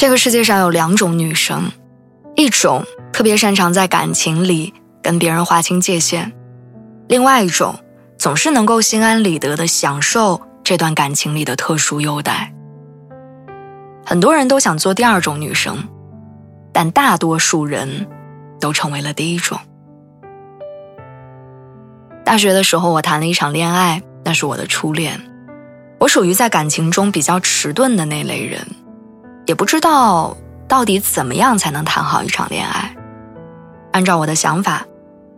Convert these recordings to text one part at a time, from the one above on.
这个世界上有两种女生，一种特别擅长在感情里跟别人划清界限，另外一种总是能够心安理得的享受这段感情里的特殊优待。很多人都想做第二种女生。但大多数人都成为了第一种。大学的时候，我谈了一场恋爱，那是我的初恋。我属于在感情中比较迟钝的那类人，也不知道到底怎么样才能谈好一场恋爱。按照我的想法，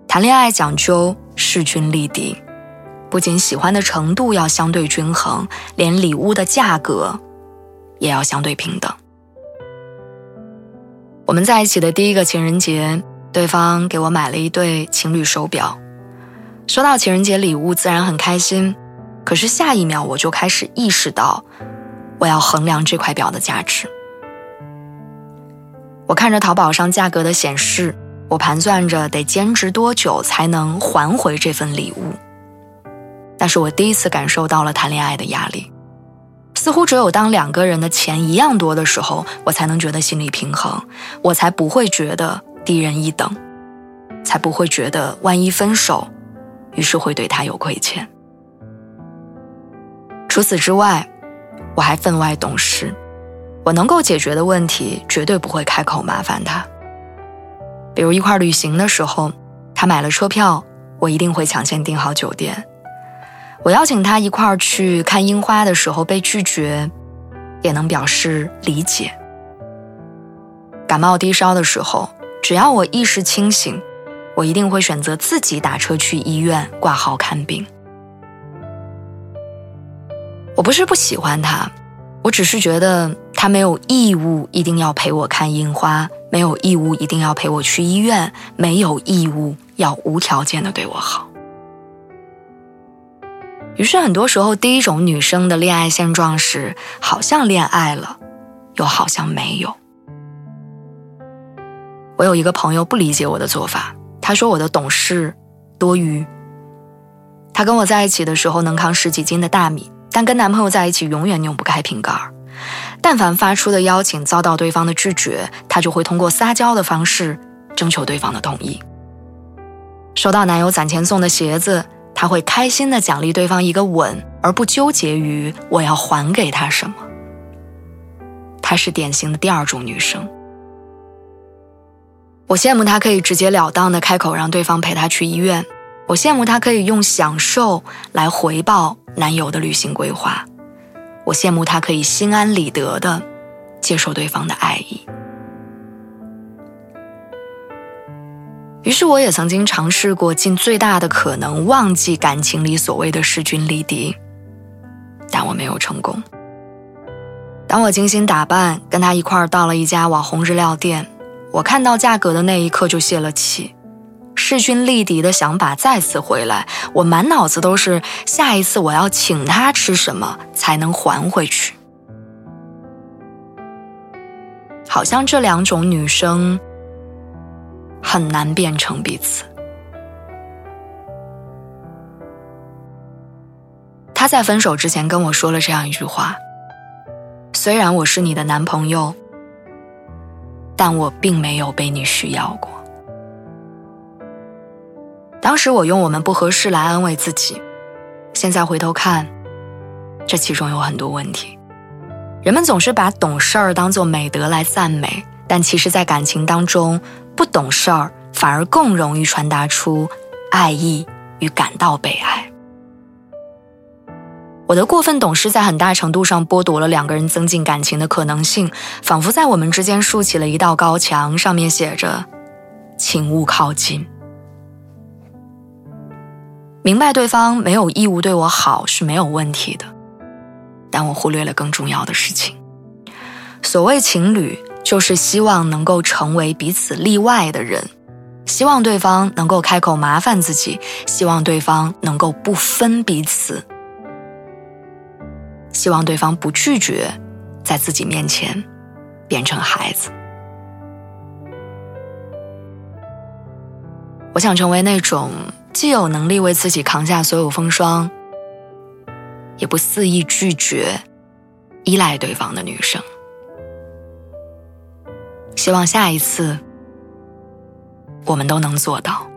谈恋爱讲究势均力敌，不仅喜欢的程度要相对均衡，连礼物的价格也要相对平等。我们在一起的第一个情人节，对方给我买了一对情侣手表。收到情人节礼物，自然很开心。可是下一秒，我就开始意识到，我要衡量这块表的价值。我看着淘宝上价格的显示，我盘算着得坚持多久才能还回这份礼物。那是我第一次感受到了谈恋爱的压力。似乎只有当两个人的钱一样多的时候，我才能觉得心理平衡，我才不会觉得低人一等，才不会觉得万一分手，于是会对他有亏欠。除此之外，我还分外懂事，我能够解决的问题绝对不会开口麻烦他。比如一块旅行的时候，他买了车票，我一定会抢先订好酒店。我邀请他一块去看樱花的时候被拒绝，也能表示理解。感冒低烧的时候，只要我意识清醒，我一定会选择自己打车去医院挂号看病。我不是不喜欢他，我只是觉得他没有义务一定要陪我看樱花，没有义务一定要陪我去医院，没有义务要无条件的对我好。于是，很多时候，第一种女生的恋爱现状是，好像恋爱了，又好像没有。我有一个朋友不理解我的做法，他说我的懂事多余。她跟我在一起的时候能扛十几斤的大米，但跟男朋友在一起永远拧不开瓶盖儿。但凡发出的邀请遭到对方的拒绝，她就会通过撒娇的方式征求对方的同意。收到男友攒钱送的鞋子。她会开心的奖励对方一个吻，而不纠结于我要还给他什么。她是典型的第二种女生。我羡慕她可以直截了当的开口让对方陪她去医院，我羡慕她可以用享受来回报男友的旅行规划，我羡慕他可以心安理得的接受对方的爱意。于是，我也曾经尝试过尽最大的可能忘记感情里所谓的势均力敌，但我没有成功。当我精心打扮，跟他一块儿到了一家网红日料店，我看到价格的那一刻就泄了气，势均力敌的想法再次回来，我满脑子都是下一次我要请他吃什么才能还回去。好像这两种女生。很难变成彼此。他在分手之前跟我说了这样一句话：“虽然我是你的男朋友，但我并没有被你需要过。”当时我用我们不合适来安慰自己，现在回头看，这其中有很多问题。人们总是把懂事儿当做美德来赞美，但其实，在感情当中。不懂事儿，反而更容易传达出爱意与感到被爱。我的过分懂事，在很大程度上剥夺了两个人增进感情的可能性，仿佛在我们之间竖起了一道高墙，上面写着“请勿靠近”。明白对方没有义务对我好是没有问题的，但我忽略了更重要的事情。所谓情侣，就是希望能够成为彼此例外的人，希望对方能够开口麻烦自己，希望对方能够不分彼此，希望对方不拒绝在自己面前变成孩子。我想成为那种既有能力为自己扛下所有风霜，也不肆意拒绝、依赖对方的女生。希望下一次，我们都能做到。